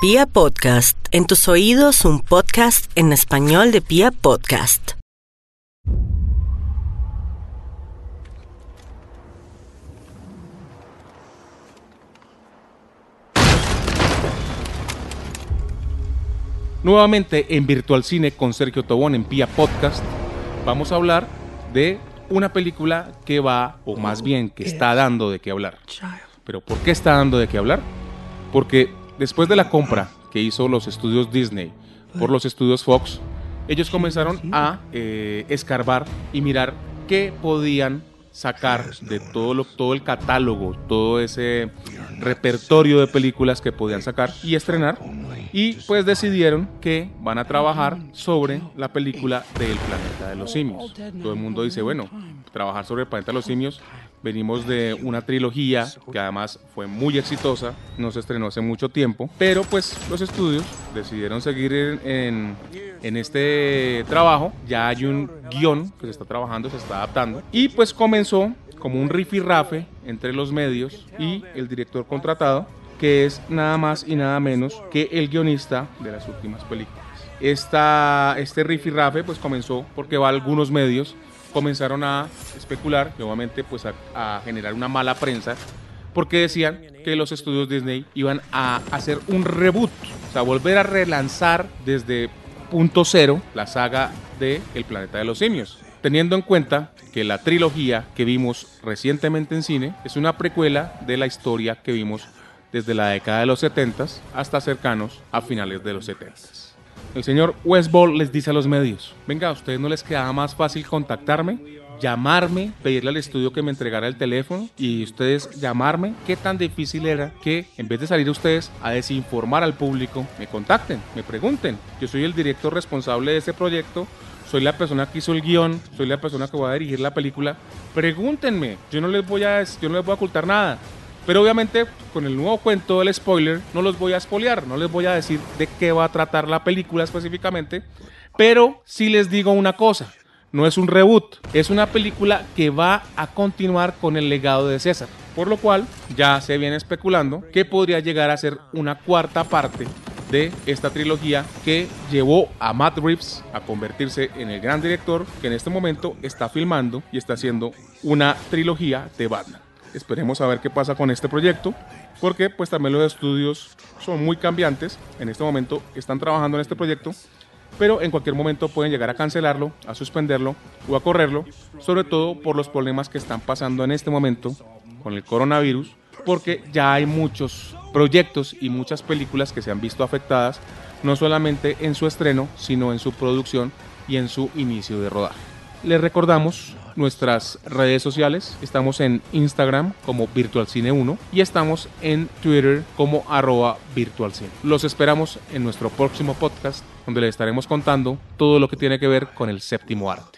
Pia Podcast, en tus oídos un podcast en español de Pia Podcast. Nuevamente en Virtual Cine con Sergio Tobón en Pia Podcast vamos a hablar de una película que va, o más bien que está dando de qué hablar. Pero ¿por qué está dando de qué hablar? Porque después de la compra que hizo los estudios Disney por los estudios Fox, ellos comenzaron a eh, escarbar y mirar qué podían sacar de todo, lo, todo el catálogo, todo ese repertorio de películas que podían sacar y estrenar. Y pues decidieron que van a trabajar sobre la película del planeta de los simios. Todo el mundo dice, bueno, trabajar sobre el planeta de los simios Venimos de una trilogía que además fue muy exitosa, no se estrenó hace mucho tiempo, pero pues los estudios decidieron seguir en, en, este trabajo. Ya hay un guion que se está trabajando, se está adaptando y pues comenzó como un rifirrafe entre los medios y el director contratado, que es nada más y nada menos que el guionista de las últimas películas. Esta, este rifirrafe pues comenzó porque va a algunos medios comenzaron a especular y obviamente pues a, generar una mala prensa porque decían que los estudios Disney iban a hacer un reboot, o sea, volver a relanzar desde punto cero la saga de El planeta de los simios, teniendo en cuenta que la trilogía que vimos recientemente en cine es una precuela de la historia que vimos desde la década de los 70 hasta cercanos a finales de los 70. El señor Westball les dice a los medios, venga, a ustedes no les quedaba más fácil contactarme, llamarme, pedirle al estudio que me entregara el teléfono y ustedes llamarme, qué tan difícil era que en vez de salir ustedes a desinformar al público, me contacten, me pregunten. Yo soy el director responsable de ese proyecto, soy la persona que hizo el guion, soy la persona que va a dirigir la película. Pregúntenme, yo no les voy a, yo no les voy a ocultar nada. Pero obviamente con el nuevo cuento del spoiler no los voy a spoilear, no les voy a decir de qué va a tratar la película específicamente, pero sí les digo una cosa, no es un reboot, es una película que va a continuar con el legado de César, por lo cual ya se viene especulando que podría llegar a ser una cuarta parte de esta trilogía que llevó a Matt Reeves a convertirse en el gran director que en este momento está filmando y está haciendo una trilogía de Batman. Esperemos a ver qué pasa con este proyecto, porque pues también los estudios son muy cambiantes. En este momento están trabajando en este proyecto, pero en cualquier momento pueden llegar a cancelarlo, a suspenderlo o a correrlo, sobre todo por los problemas que están pasando en este momento con el coronavirus, porque ya hay muchos proyectos y muchas películas que se han visto afectadas, no solamente en su estreno, sino en su producción y en su inicio de rodaje. Les recordamos nuestras redes sociales. Estamos en Instagram como VirtualCine1 y estamos en Twitter como arroba VirtualCine. Los esperamos en nuestro próximo podcast donde les estaremos contando todo lo que tiene que ver con el séptimo arte.